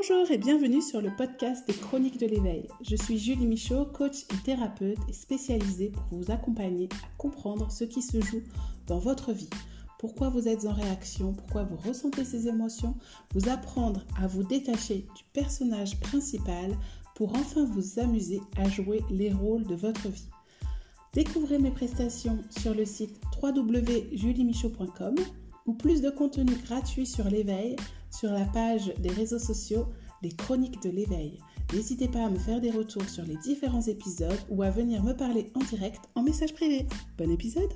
Bonjour et bienvenue sur le podcast des Chroniques de l'éveil. Je suis Julie Michaud, coach et thérapeute spécialisée pour vous accompagner à comprendre ce qui se joue dans votre vie. Pourquoi vous êtes en réaction, pourquoi vous ressentez ces émotions, vous apprendre à vous détacher du personnage principal pour enfin vous amuser à jouer les rôles de votre vie. Découvrez mes prestations sur le site www.juliemichaud.com ou plus de contenu gratuit sur l'éveil sur la page des réseaux sociaux Les Chroniques de l'éveil. N'hésitez pas à me faire des retours sur les différents épisodes ou à venir me parler en direct en message privé. Bon épisode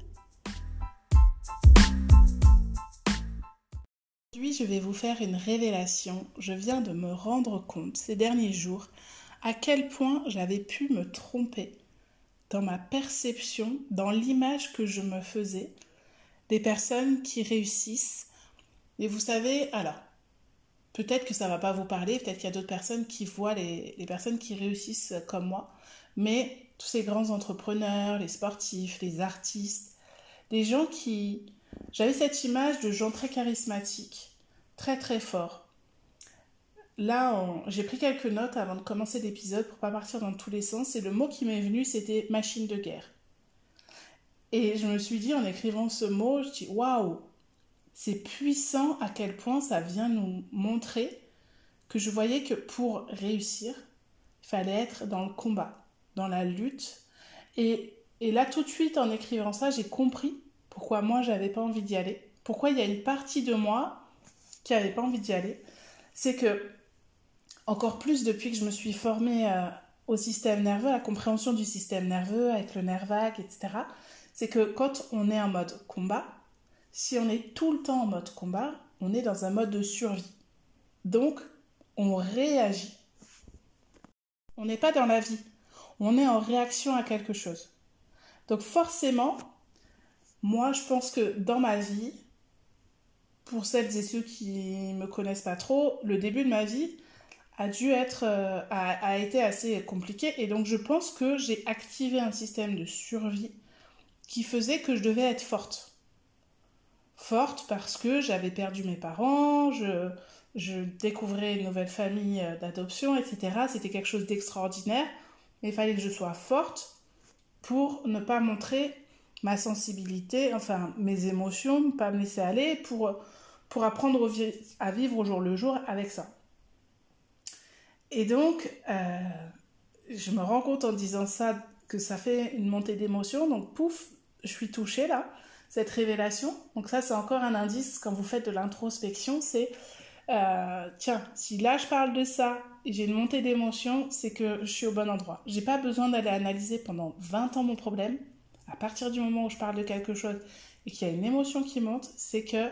Aujourd'hui, je vais vous faire une révélation. Je viens de me rendre compte ces derniers jours à quel point j'avais pu me tromper dans ma perception, dans l'image que je me faisais des personnes qui réussissent. Et vous savez, alors, peut-être que ça va pas vous parler, peut-être qu'il y a d'autres personnes qui voient les, personnes qui réussissent comme moi, mais tous ces grands entrepreneurs, les sportifs, les artistes, des gens qui... J'avais cette image de gens très charismatiques, très très forts. Là, j'ai pris quelques notes avant de commencer l'épisode pour pas partir dans tous les sens, et le mot qui m'est venu, c'était machine de guerre. Et je me suis dit, en écrivant ce mot, je dis waouh, c'est puissant à quel point ça vient nous montrer que je voyais que pour réussir, il fallait être dans le combat, dans la lutte. Et, et là, tout de suite, en écrivant ça, j'ai compris pourquoi moi, j'avais pas envie d'y aller. Pourquoi il y a une partie de moi qui n'avait pas envie d'y aller. C'est que, encore plus depuis que je me suis formée euh, au système nerveux, à la compréhension du système nerveux avec le nerf vague, etc., c'est que quand on est en mode combat, si on est tout le temps en mode combat, on est dans un mode de survie. Donc, on réagit. On n'est pas dans la vie. On est en réaction à quelque chose. Donc forcément, moi je pense que dans ma vie, pour celles et ceux qui me connaissent pas trop, le début de ma vie a dû être, euh, a été assez compliqué et donc je pense que j'ai activé un système de survie qui faisait que je devais être forte. Forte parce que j'avais perdu mes parents, je, découvrais une nouvelle famille euh, d'adoption, etc. C'était quelque chose d'extraordinaire, mais il fallait que je sois forte pour ne pas montrer ma sensibilité, enfin mes émotions, ne pas me laisser aller, pour, apprendre à vivre au jour le jour avec ça. Et donc, euh, je me rends compte en disant ça que ça fait une montée d'émotions, donc pouf, je suis touchée là, cette révélation. Donc ça, c'est encore un indice quand vous faites de l'introspection, c'est euh, tiens, si là je parle de ça et j'ai une montée d'émotion, c'est que je suis au bon endroit. J'ai pas besoin d'aller analyser pendant 20 ans mon problème. À partir du moment où je parle de quelque chose et qu'il y a une émotion qui monte, c'est que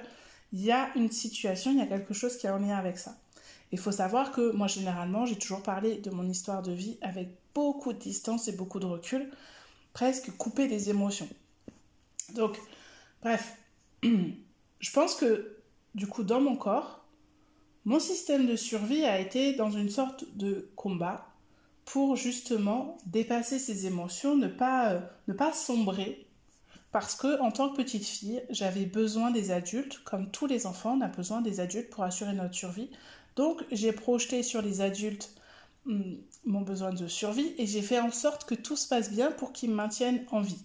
il y a une situation, il y a quelque chose qui est en lien avec ça. Il faut savoir que moi généralement, j'ai toujours parlé de mon histoire de vie avec beaucoup de distance et beaucoup de recul, presque coupé des émotions. Donc, bref, je pense que du coup, dans mon corps, mon système de survie a été dans une sorte de combat pour justement dépasser ces émotions, ne pas, euh, ne pas sombrer. Parce que en tant que petite fille, j'avais besoin des adultes, comme tous les enfants, on a besoin des adultes pour assurer notre survie. Donc j'ai projeté sur les adultes hmm, mon besoin de survie et j'ai fait en sorte que tout se passe bien pour qu'ils me maintiennent en vie.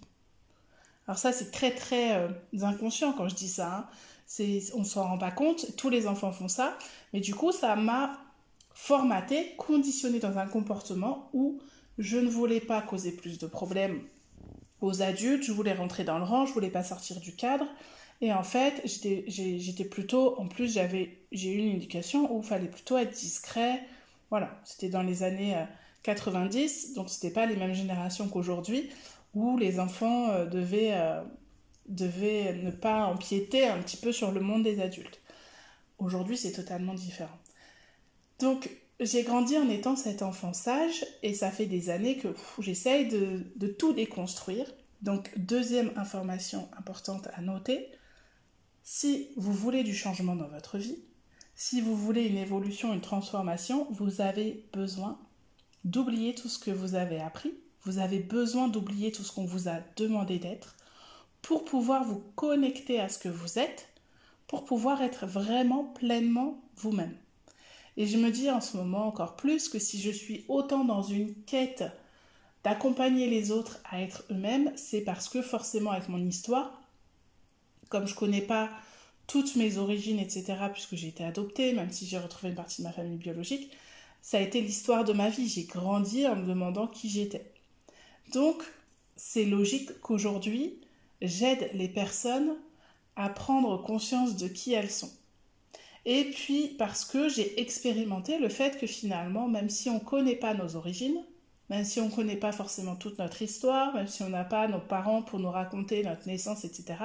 Alors ça, c'est très très euh, inconscient quand je dis ça. Hein. On s'en rend pas compte, tous les enfants font ça. Mais du coup, ça m'a formaté, conditionné dans un comportement où je ne voulais pas causer plus de problèmes aux adultes, je voulais rentrer dans le rang, je voulais pas sortir du cadre. Et en fait, j'étais, j'étais plutôt, en plus, j'avais, j'ai eu une éducation où il fallait plutôt être discret. Voilà, c'était dans les années 90, euh, donc c'était pas les mêmes générations qu'aujourd'hui où les enfants euh, devaient, euh, devaient ne pas empiéter un petit peu sur le monde des adultes. Aujourd'hui, c'est totalement différent. Donc, j'ai grandi en étant cet enfant sage et ça fait des années que j'essaye de tout déconstruire. Donc, deuxième information importante à noter, si vous voulez du changement dans votre vie, si vous voulez une évolution, une transformation, vous avez besoin d'oublier tout ce que vous avez appris vous avez besoin d'oublier tout ce qu'on vous a demandé d'être pour pouvoir vous connecter à ce que vous êtes, pour pouvoir être vraiment pleinement vous-même. Et je me dis en ce moment encore plus que si je suis autant dans une quête d'accompagner les autres à être eux-mêmes, c'est parce que forcément avec mon histoire, comme je connais pas toutes mes origines, etc., puisque j'ai été adoptée, même si j'ai retrouvé une partie de ma famille biologique, ça a été l'histoire de ma vie. J'ai grandi en me demandant qui j'étais. Donc, c'est logique qu'aujourd'hui, j'aide les personnes à prendre conscience de qui elles sont. Et puis parce que j'ai expérimenté le fait que finalement, même si on ne connaît pas nos origines, même si on ne connaît pas forcément toute notre histoire, même si on n'a pas nos parents pour nous raconter notre naissance, etc.,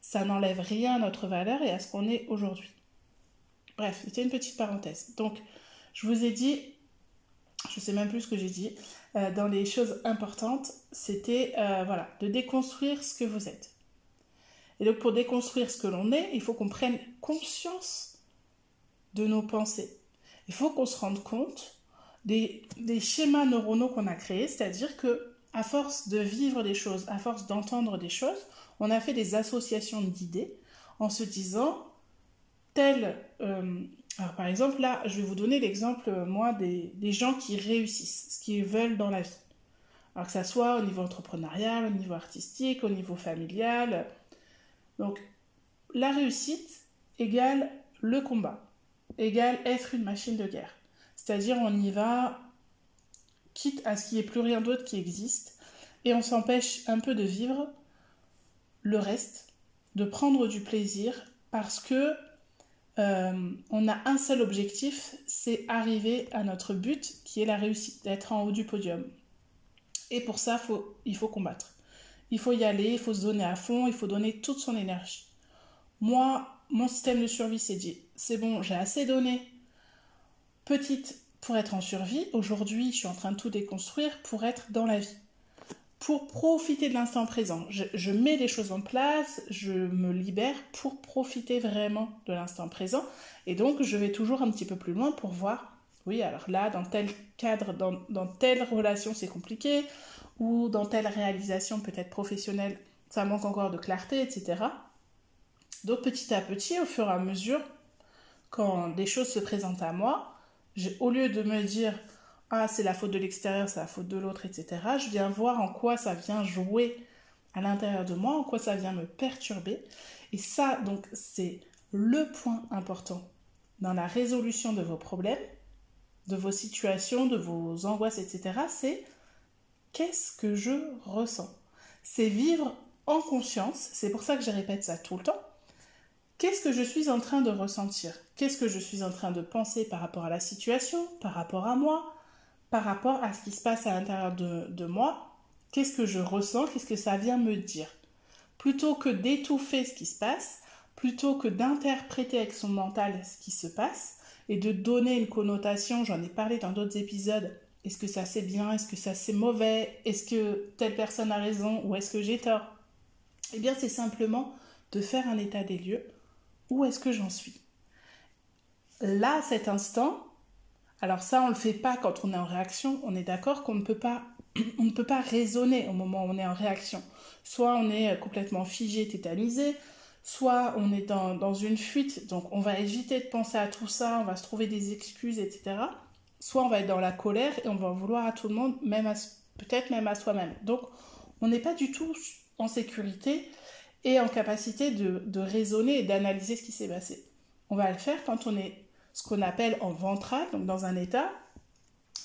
ça n'enlève rien à notre valeur et à ce qu'on est aujourd'hui. Bref, c'était une petite parenthèse. Donc, je vous ai dit, je sais même plus ce que j'ai dit, euh, dans les choses importantes, c'était euh, voilà, de déconstruire ce que vous êtes. Et donc pour déconstruire ce que l'on est, il faut qu'on prenne conscience de nos pensées. Il faut qu'on se rende compte des, schémas neuronaux qu'on a créés, c'est-à-dire que à force de vivre des choses, à force d'entendre des choses, on a fait des associations d'idées en se disant tel euh, alors par exemple, là, je vais vous donner l'exemple, euh, moi, des, gens qui réussissent, ce qu'ils veulent dans la vie. Alors que ça soit au niveau entrepreneurial, au niveau artistique, au niveau familial. Donc, la réussite égale le combat, égale être une machine de guerre. C'est-à-dire, on y va, quitte à ce qu'il n'y ait plus rien d'autre qui existe, et on s'empêche un peu de vivre le reste, de prendre du plaisir, parce que euh, on a un seul objectif, c'est arriver à notre but qui est la réussite, d'être en haut du podium. Et pour ça, il faut combattre. Il faut y aller, il faut se donner à fond, il faut donner toute son énergie. Moi, mon système de survie s'est dit, c'est bon, j'ai assez donné petite pour être en survie. Aujourd'hui, je suis en train de tout déconstruire pour être dans la vie pour profiter de l'instant présent. Je, mets les choses en place, je me libère pour profiter vraiment de l'instant présent. Et donc, je vais toujours un petit peu plus loin pour voir, oui, alors là, dans tel cadre, dans, dans telle relation, c'est compliqué, ou dans telle réalisation peut-être professionnelle, ça manque encore de clarté, etc. Donc, petit à petit, au fur et à mesure, quand des choses se présentent à moi, au lieu de me dire ah c'est la faute de l'extérieur, c'est la faute de l'autre, etc. Je viens voir en quoi ça vient jouer à l'intérieur de moi, en quoi ça vient me perturber. Et ça, donc, c'est le point important dans la résolution de vos problèmes, de vos situations, de vos angoisses, etc. C'est qu'est-ce que je ressens? C'est vivre en conscience, c'est pour ça que je répète ça tout le temps. Qu'est-ce que je suis en train de ressentir? Qu'est-ce que je suis en train de penser par rapport à la situation, par rapport à moi, par rapport à ce qui se passe à l'intérieur de, moi, qu'est-ce que je ressens, qu'est-ce que ça vient me dire? Plutôt que d'étouffer ce qui se passe, plutôt que d'interpréter avec son mental ce qui se passe et de donner une connotation, j'en ai parlé dans d'autres épisodes, est-ce que ça c'est bien, est-ce que ça c'est mauvais, est-ce que telle personne a raison ou est-ce que j'ai tort? Eh bien c'est simplement de faire un état des lieux, où est-ce que j'en suis? Là, cet instant, alors ça, on ne le fait pas quand on est en réaction. On est d'accord qu'on ne peut pas, on ne peut pas raisonner au moment où on est en réaction. Soit on est complètement figé, tétanisé, soit on est dans, une fuite, donc on va éviter de penser à tout ça, on va se trouver des excuses, etc. Soit on va être dans la colère et on va vouloir à tout le monde, même peut-être même à soi-même. Donc on n'est pas du tout en sécurité et en capacité de, de raisonner et d'analyser ce qui s'est passé. On va le faire quand on est ce qu'on appelle en ventral, donc dans un état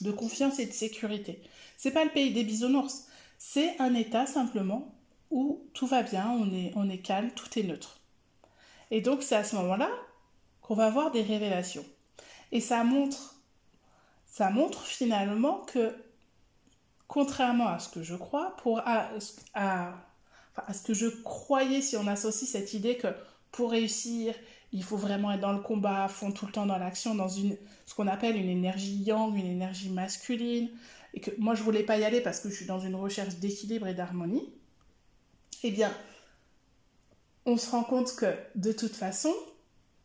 de confiance et de sécurité. C'est pas le pays des bisounours, c'est un état simplement où tout va bien, on est, on est calme, tout est neutre. Et donc c'est à ce moment-là qu'on va avoir des révélations. Et ça montre, ça montre finalement que, contrairement à ce que je crois, pour à, à, à ce que je croyais si on associe cette idée que pour réussir, il faut vraiment être dans le combat à fond, tout le temps dans l'action, dans une, ce qu'on appelle une énergie yang, une énergie masculine, et que moi je voulais pas y aller parce que je suis dans une recherche d'équilibre et d'harmonie, eh bien, on se rend compte que de toute façon,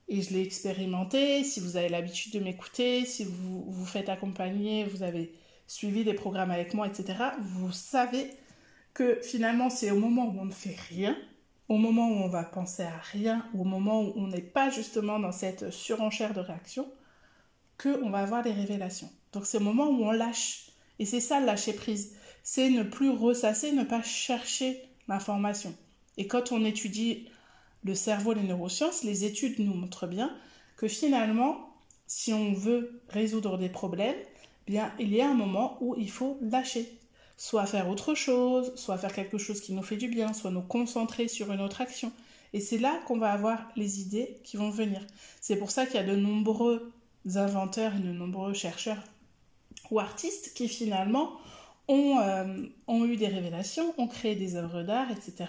et je l'ai expérimenté, si vous avez l'habitude de m'écouter, si vous vous faites accompagner, vous avez suivi des programmes avec moi, etc., vous savez que finalement c'est au moment où on ne fait rien au moment où on va penser à rien, au moment où on n'est pas justement dans cette surenchère de réaction, qu'on va avoir des révélations. Donc c'est le moment où on lâche. Et c'est ça le lâcher prise. C'est ne plus ressasser, ne pas chercher l'information. Et quand on étudie le cerveau, les neurosciences, les études nous montrent bien que finalement, si on veut résoudre des problèmes, bien il y a un moment où il faut lâcher. Soit faire autre chose, soit faire quelque chose qui nous fait du bien, soit nous concentrer sur une autre action. Et c'est là qu'on va avoir les idées qui vont venir. C'est pour ça qu'il y a de nombreux inventeurs et de nombreux chercheurs ou artistes qui finalement ont, euh, eu des révélations, ont créé des œuvres d'art, etc.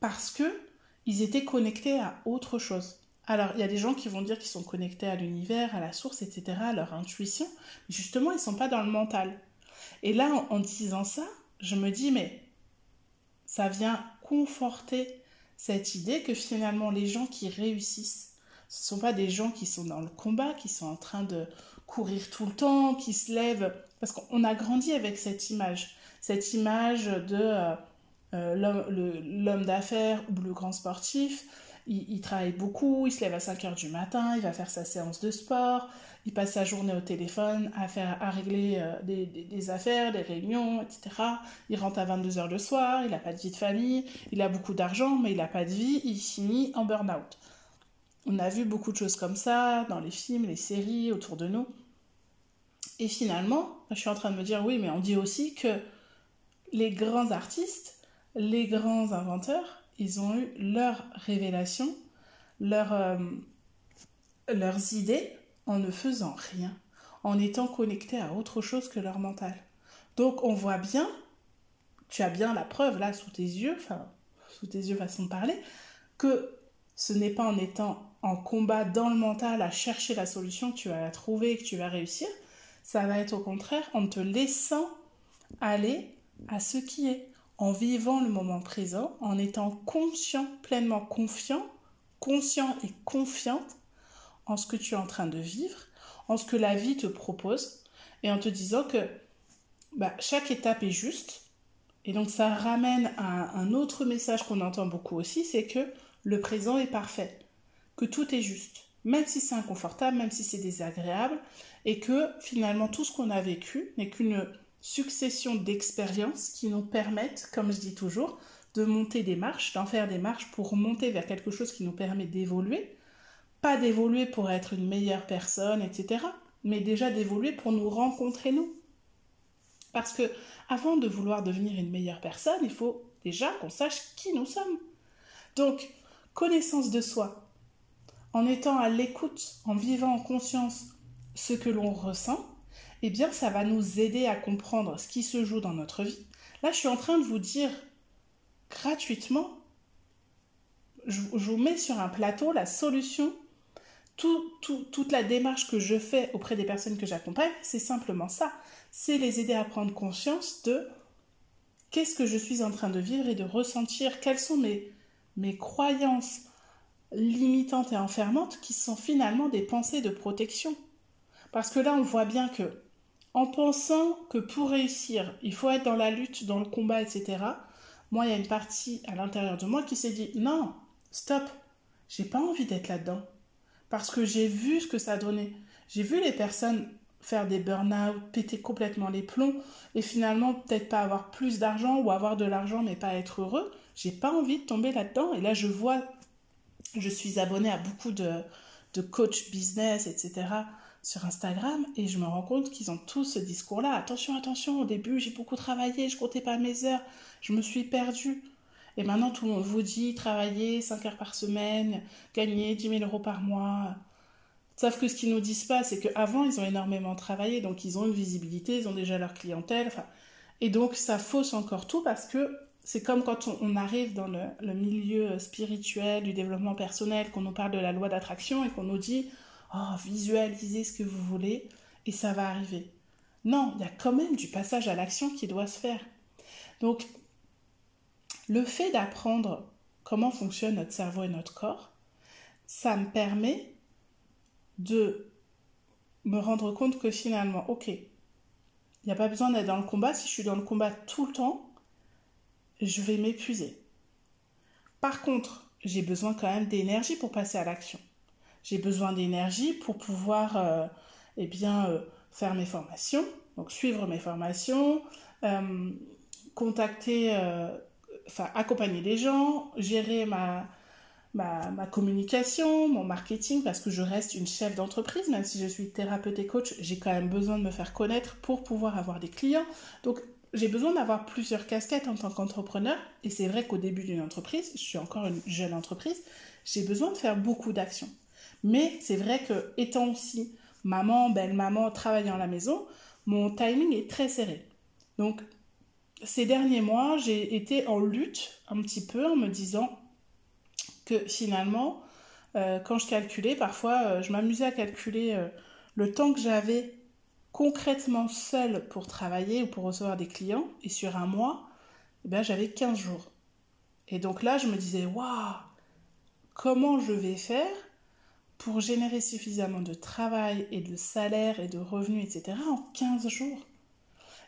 parce que ils étaient connectés à autre chose. Alors, il y a des gens qui vont dire qu'ils sont connectés à l'univers, à la source, etc., à leur intuition. Mais justement, ils ne sont pas dans le mental. Et là, en, disant ça, je me dis, mais ça vient conforter cette idée que finalement, les gens qui réussissent, ce ne sont pas des gens qui sont dans le combat, qui sont en train de courir tout le temps, qui se lèvent. Parce qu'on a grandi avec cette image. Cette image de euh, euh, l'homme d'affaires ou le grand sportif. Il, travaille beaucoup, il se lève à 5 heures du matin, il va faire sa séance de sport, il passe sa journée au téléphone à, faire, à régler euh, des, affaires, des réunions, etc. Il rentre à 22 heures le soir, il n'a pas de vie de famille, il a beaucoup d'argent, mais il n'a pas de vie, il finit en burn-out. On a vu beaucoup de choses comme ça dans les films, les séries autour de nous. Et finalement, je suis en train de me dire oui, mais on dit aussi que les grands artistes, les grands inventeurs, ils ont eu leurs révélations, euh, leurs idées en ne faisant rien, en étant connectés à autre chose que leur mental. Donc on voit bien, tu as bien la preuve là sous tes yeux, enfin sous tes yeux façon de parler, que ce n'est pas en étant en combat dans le mental à chercher la solution que tu vas la trouver et que tu vas réussir. Ça va être au contraire en te laissant aller à ce qui est, en vivant le moment présent, en étant conscient, pleinement confiant, conscient et confiante en ce que tu es en train de vivre, en ce que la vie te propose, et en te disant que bah, chaque étape est juste. Et donc ça ramène à un autre message qu'on entend beaucoup aussi, c'est que le présent est parfait que tout est juste, même si c'est inconfortable, même si c'est désagréable, et que finalement tout ce qu'on a vécu n'est qu'une succession d'expériences qui nous permettent, comme je dis toujours, de monter des marches, d'en faire des marches pour monter vers quelque chose qui nous permet d'évoluer, pas d'évoluer pour être une meilleure personne, etc., mais déjà d'évoluer pour nous rencontrer nous. Parce que avant de vouloir devenir une meilleure personne, il faut déjà qu'on sache qui nous sommes. Donc, connaissance de soi, en étant à l'écoute, en vivant en conscience ce que l'on ressent, eh bien ça va nous aider à comprendre ce qui se joue dans notre vie. Là, je suis en train de vous dire gratuitement, je, vous mets sur un plateau la solution, toute la démarche que je fais auprès des personnes que j'accompagne, c'est simplement ça. C'est les aider à prendre conscience de qu'est-ce que je suis en train de vivre et de ressentir, quelles sont mes, mes croyances, limitantes et enfermantes qui sont finalement des pensées de protection. Parce que là, on voit bien que, en pensant que pour réussir, il faut être dans la lutte, dans le combat, etc., moi, il y a une partie à l'intérieur de moi qui s'est dit non, stop, j'ai pas envie d'être là-dedans. Parce que j'ai vu ce que ça donnait. J'ai vu les personnes faire des burn-out, péter complètement les plombs et finalement peut-être pas avoir plus d'argent ou avoir de l'argent mais pas être heureux. J'ai pas envie de tomber là-dedans. Et là, je vois je suis abonnée à beaucoup de, de coach business, etc. sur Instagram et je me rends compte qu'ils ont tous ce discours-là. Attention, attention, au début j'ai beaucoup travaillé, je comptais pas mes heures, je me suis perdue. Et maintenant tout le monde vous dit travailler 5 heures par semaine, gagner 10 000 euros par mois. Sauf que ce qu'ils nous disent pas, c'est qu'avant ils ont énormément travaillé, donc ils ont une visibilité, ils ont déjà leur clientèle. Et donc ça fausse encore tout parce que c'est comme quand on, arrive dans le, milieu spirituel, du développement personnel, qu'on nous parle de la loi d'attraction et qu'on nous dit Oh, visualisez ce que vous voulez et ça va arriver. Non, il y a quand même du passage à l'action qui doit se faire. Donc, le fait d'apprendre comment fonctionne notre cerveau et notre corps, ça me permet de me rendre compte que finalement, ok, il n'y a pas besoin d'être dans le combat. Si je suis dans le combat tout le temps, je vais m'épuiser. Par contre, j'ai besoin quand même d'énergie pour passer à l'action. J'ai besoin d'énergie pour pouvoir euh, eh bien, euh, faire mes formations, donc suivre mes formations, euh, contacter, enfin, accompagner les gens, gérer ma, ma, ma, communication, mon marketing, parce que je reste une chef d'entreprise, même si je suis thérapeute et coach, j'ai quand même besoin de me faire connaître pour pouvoir avoir des clients. Donc, j'ai besoin d'avoir plusieurs casquettes en tant qu'entrepreneur. Et c'est vrai qu'au début d'une entreprise, je suis encore une jeune entreprise, j'ai besoin de faire beaucoup d'actions. Mais c'est vrai que étant aussi maman, belle-maman, travaillant à la maison, mon timing est très serré. Donc, ces derniers mois, j'ai été en lutte un petit peu en me disant que finalement, euh, quand je calculais, parfois, euh, je m'amusais à calculer euh, le temps que j'avais concrètement seule pour travailler ou pour recevoir des clients, et sur un mois, eh bien, j'avais 15 jours. Et donc là, je me disais, waouh, comment je vais faire pour générer suffisamment de travail et de salaire et de revenus, etc., en 15 jours?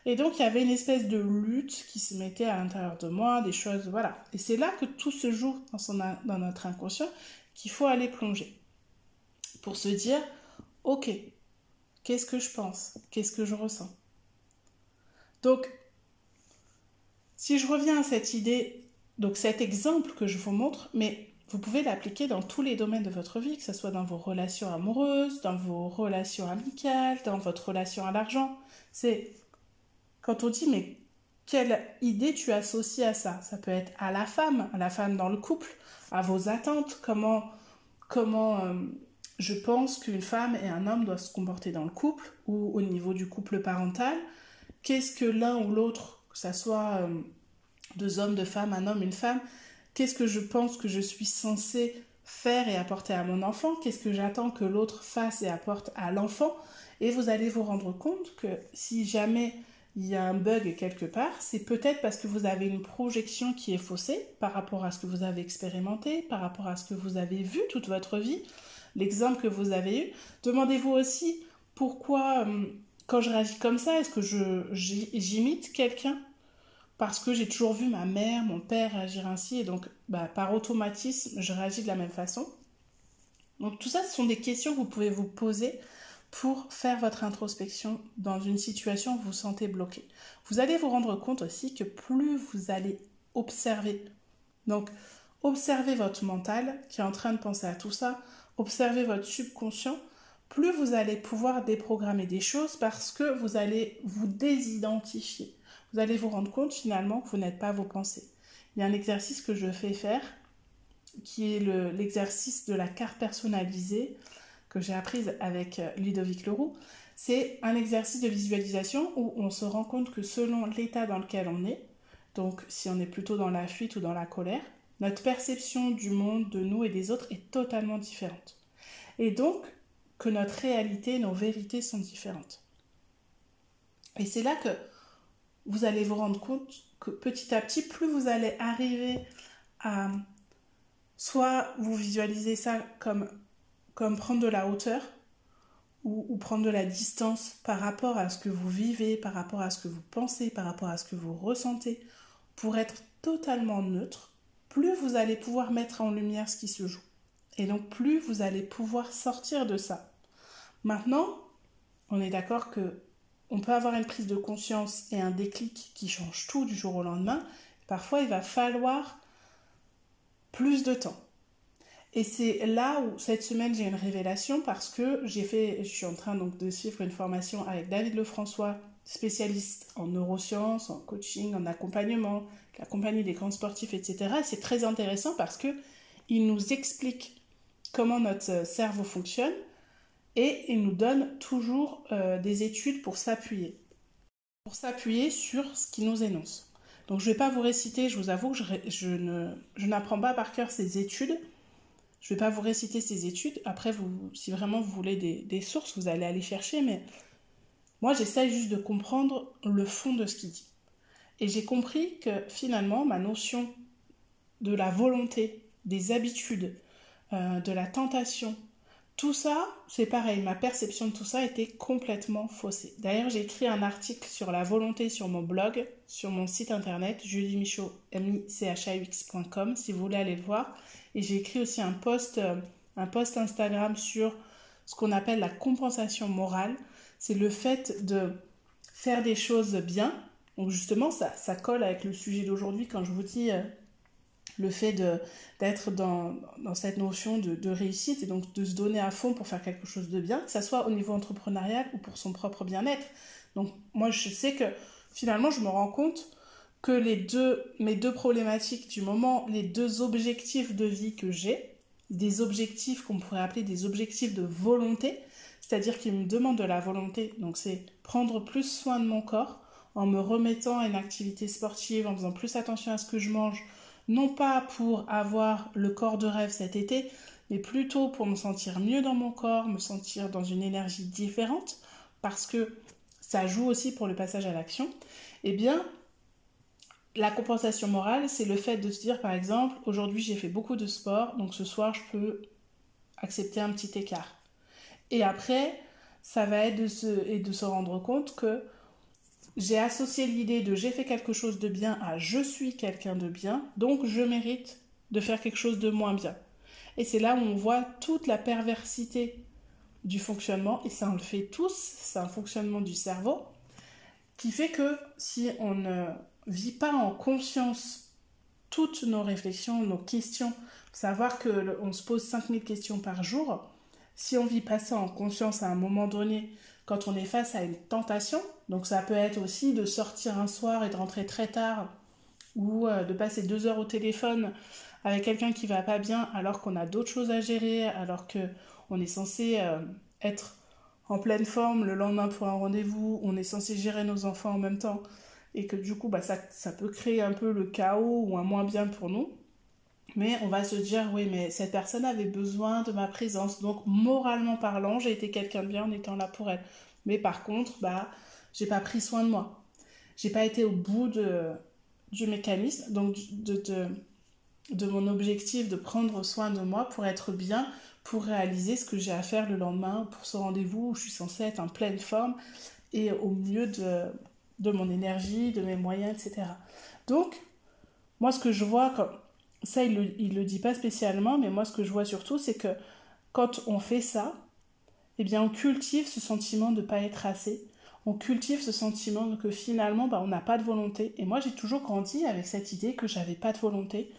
Et donc, il y avait une espèce de lutte qui se mettait à l'intérieur de moi, des choses, voilà. Et c'est là que tout se joue dans, son, dans notre inconscient, qu'il faut aller plonger. Pour se dire, ok, qu'est-ce que je pense? Qu'est-ce que je ressens? Donc, si je reviens à cette idée, donc cet exemple que je vous montre, mais vous pouvez l'appliquer dans tous les domaines de votre vie, que ce soit dans vos relations amoureuses, dans vos relations amicales, dans votre relation à l'argent. C'est quand on dit, mais quelle idée tu associes à ça? Ça peut être à la femme, à la femme dans le couple, à vos attentes, comment, comment euh, je pense qu'une femme et un homme doivent se comporter dans le couple ou au niveau du couple parental? Qu'est-ce que l'un ou l'autre, que ce soit euh, deux hommes, deux femmes, un homme, une femme, qu'est-ce que je pense que je suis censée faire et apporter à mon enfant? Qu'est-ce que j'attends que l'autre fasse et apporte à l'enfant? Et vous allez vous rendre compte que si jamais il y a un bug quelque part, c'est peut-être parce que vous avez une projection qui est faussée par rapport à ce que vous avez expérimenté, par rapport à ce que vous avez vu toute votre vie, l'exemple que vous avez eu. Demandez-vous aussi pourquoi, euh, quand je réagis comme ça, est-ce que j'imite quelqu'un? Parce que j'ai toujours vu ma mère, mon père réagir ainsi, et donc bah, par automatisme, je réagis de la même façon. Donc tout ça, ce sont des questions que vous pouvez vous poser pour faire votre introspection dans une situation où vous vous sentez bloqué. Vous allez vous rendre compte aussi que plus vous allez observer, donc observez votre mental qui est en train de penser à tout ça, observez votre subconscient, plus vous allez pouvoir déprogrammer des choses parce que vous allez vous désidentifier. Vous allez vous rendre compte finalement que vous n'êtes pas vos pensées. Il y a un exercice que je fais faire qui est l'exercice de la carte personnalisée que j'ai apprise avec euh, Ludovic Leroux, c'est un exercice de visualisation où on se rend compte que selon l'état dans lequel on est, donc si on est plutôt dans la fuite ou dans la colère, notre perception du monde, de nous et des autres est totalement différente. Et donc que notre réalité, nos vérités sont différentes. Et c'est là que vous allez vous rendre compte que petit à petit, plus vous allez arriver à soit vous visualiser ça comme comme prendre de la hauteur ou, prendre de la distance par rapport à ce que vous vivez, par rapport à ce que vous pensez, par rapport à ce que vous ressentez, pour être totalement neutre, plus vous allez pouvoir mettre en lumière ce qui se joue. Et donc plus vous allez pouvoir sortir de ça. Maintenant, on est d'accord que on peut avoir une prise de conscience et un déclic qui change tout du jour au lendemain. Parfois, il va falloir plus de temps. Et c'est là où cette semaine j'ai une révélation parce que j'ai fait, je suis en train donc de suivre une formation avec David Lefrançois, spécialiste en neurosciences, en coaching, en accompagnement, la compagnie des grands sportifs, etc. Et c'est très intéressant parce que il nous explique comment notre cerveau fonctionne et il nous donne toujours euh, des études pour s'appuyer, pour s'appuyer sur ce qu'il nous énonce. Donc je ne vais pas vous réciter, je vous avoue que je n'apprends pas par cœur ces études, je ne vais pas vous réciter ces études. Après, vous, si vraiment vous voulez des, sources, vous allez aller chercher. Mais moi, j'essaie juste de comprendre le fond de ce qu'il dit. Et j'ai compris que finalement, ma notion de la volonté, des habitudes, euh, de la tentation, tout ça, c'est pareil, ma perception de tout ça était complètement faussée. D'ailleurs, j'ai écrit un article sur la volonté sur mon blog, sur mon site internet, juliemichaud.com, si vous voulez aller le voir. Et j'ai écrit aussi un post, euh, un post Instagram sur ce qu'on appelle la compensation morale. C'est le fait de faire des choses bien. Donc justement, ça, ça colle avec le sujet d'aujourd'hui quand je vous dis euh, le fait d'être dans, dans, cette notion de, réussite et donc de se donner à fond pour faire quelque chose de bien, que ce soit au niveau entrepreneurial ou pour son propre bien-être. Donc moi, je sais que finalement, je me rends compte que les deux, mes deux problématiques du moment, les deux objectifs de vie que j'ai, des objectifs qu'on pourrait appeler des objectifs de volonté, c'est-à-dire qu'ils me demandent de la volonté. Donc c'est prendre plus soin de mon corps en me remettant à une activité sportive, en faisant plus attention à ce que je mange, non pas pour avoir le corps de rêve cet été, mais plutôt pour me sentir mieux dans mon corps, me sentir dans une énergie différente, parce que ça joue aussi pour le passage à l'action, eh bien, la compensation morale, c'est le fait de se dire, par exemple, aujourd'hui j'ai fait beaucoup de sport, donc ce soir je peux accepter un petit écart. Et après, ça va être de se, et de se rendre compte que j'ai associé l'idée de j'ai fait quelque chose de bien à je suis quelqu'un de bien, donc je mérite de faire quelque chose de moins bien. Et c'est là où on voit toute la perversité du fonctionnement, et ça on le fait tous, c'est un fonctionnement du cerveau, qui fait que si on ne vit pas en conscience toutes nos réflexions, nos questions, savoir qu'on se pose 5000 questions par jour, si on vit pas ça en conscience à un moment donné, quand on est face à une tentation, donc ça peut être aussi de sortir un soir et de rentrer très tard, ou euh, de passer deux heures au téléphone avec quelqu'un qui va pas bien alors qu'on a d'autres choses à gérer, alors que on est censé euh, être en pleine forme le lendemain pour un rendez-vous, on est censé gérer nos enfants en même temps, et que du coup bah, ça, ça peut créer un peu le chaos ou un moins bien pour nous. Mais on va se dire, oui, mais cette personne avait besoin de ma présence. Donc, moralement parlant, j'ai été quelqu'un de bien en étant là pour elle. Mais par contre, bah, j'ai pas pris soin de moi. J'ai pas été au bout du mécanisme, donc de, mon objectif de prendre soin de moi pour être bien, pour réaliser ce que j'ai à faire le lendemain, pour ce rendez-vous où je suis censée être en pleine forme et au mieux de, mon énergie, de mes moyens, etc. Donc, moi, ce que je vois, ça, il ne le, dit pas spécialement, mais moi, ce que je vois surtout, c'est que quand on fait ça, eh bien, on cultive ce sentiment de ne pas être assez. On cultive ce sentiment que finalement, bah, on n'a pas de volonté. Et moi, j'ai toujours grandi avec cette idée que j'avais pas de volonté.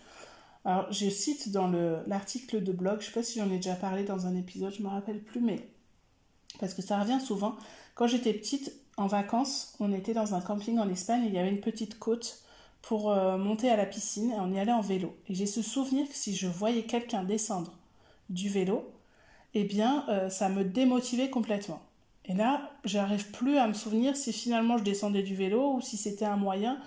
Alors, je cite dans l'article de blog, je sais pas si j'en ai déjà parlé dans un épisode, je me rappelle plus, mais parce que ça revient souvent. Quand j'étais petite, en vacances, on était dans un camping en Espagne et il y avait une petite côte pour euh, monter à la piscine et on y allait en vélo. Et j'ai ce souvenir que si je voyais quelqu'un descendre du vélo, eh bien, euh, ça me démotivait complètement. Et là, j'arrive plus à me souvenir si finalement je descendais du vélo ou si c'était un moyen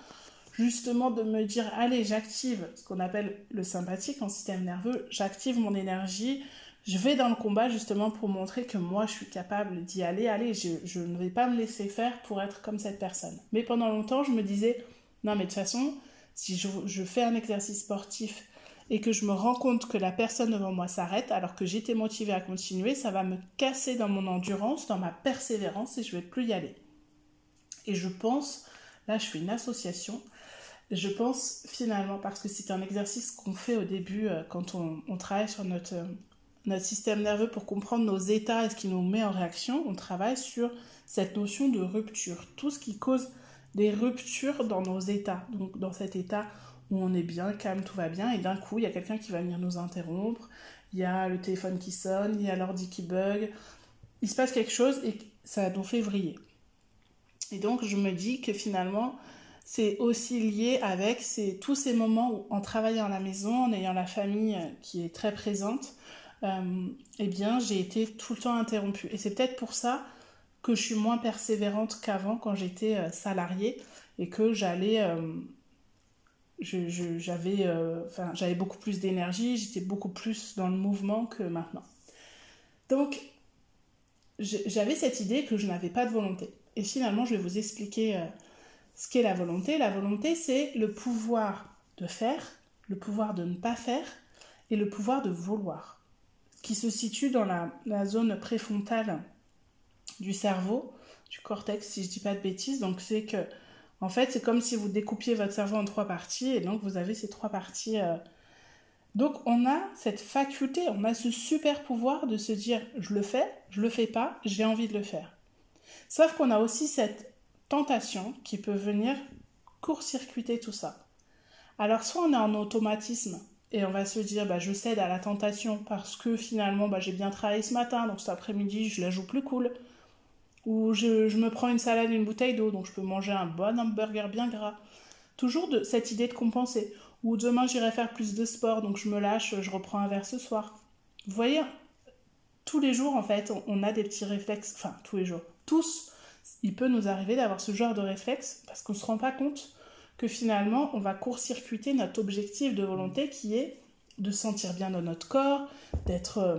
justement de me dire allez, j'active ce qu'on appelle le sympathique en système nerveux, j'active mon énergie, je vais dans le combat justement pour montrer que moi je suis capable d'y aller, allez, je, ne vais pas me laisser faire pour être comme cette personne. Mais pendant longtemps, je me disais non, mais de toute façon, si je, fais un exercice sportif et que je me rends compte que la personne devant moi s'arrête alors que j'étais motivée à continuer, ça va me casser dans mon endurance, dans ma persévérance et je vais plus y aller. Et je pense, là je fais une association, je pense finalement, parce que c'est un exercice qu'on fait au début euh, quand on, travaille sur notre, euh, notre système nerveux pour comprendre nos états et ce qui nous met en réaction, on travaille sur cette notion de rupture, tout ce qui cause des ruptures dans nos états. Donc dans cet état où on est bien, calme, tout va bien, et d'un coup, il y a quelqu'un qui va venir nous interrompre, il y a le téléphone qui sonne, il y a l'ordi qui bug, il se passe quelque chose et ça nous fait vriller. Et donc je me dis que finalement, c'est aussi lié avec tous ces moments où en travaillant à la maison, en ayant la famille qui est très présente, euh, eh bien j'ai été tout le temps interrompue. Et c'est peut-être pour ça que je suis moins persévérante qu'avant quand j'étais euh, salariée et que j'allais euh, j'avais euh, j'avais beaucoup plus d'énergie j'étais beaucoup plus dans le mouvement que maintenant. Donc j'avais cette idée que je n'avais pas de volonté. Et finalement je vais vous expliquer ce qu'est la volonté. La volonté c'est le pouvoir de faire le pouvoir de ne pas faire et le pouvoir de vouloir qui se situe dans la, la zone préfrontale du cerveau, du cortex, si je dis pas de bêtises. Donc c'est que, en fait, c'est comme si vous découpiez votre cerveau en trois parties, et donc vous avez ces trois parties euh, Donc on a cette faculté, on a ce super pouvoir de se dire je le fais, je le fais pas, j'ai envie de le faire. Sauf qu'on a aussi cette tentation qui peut venir court-circuiter tout ça. Alors soit on est en automatisme et on va se dire bah, je cède à la tentation parce que finalement bah, j'ai bien travaillé ce matin, donc cet après-midi je la joue plus cool. Ou je, me prends une salade et une bouteille d'eau, donc je peux manger un bon hamburger bien gras. Toujours de cette idée de compenser. Ou demain j'irai faire plus de sport, donc je me lâche, je reprends un verre ce soir. Vous voyez, tous les jours en fait, on a des petits réflexes, enfin tous les jours, tous, il peut nous arriver d'avoir ce genre de réflexe parce qu'on ne se rend pas compte que finalement on va court-circuiter notre objectif de volonté qui est de sentir bien dans notre corps, d'être, euh,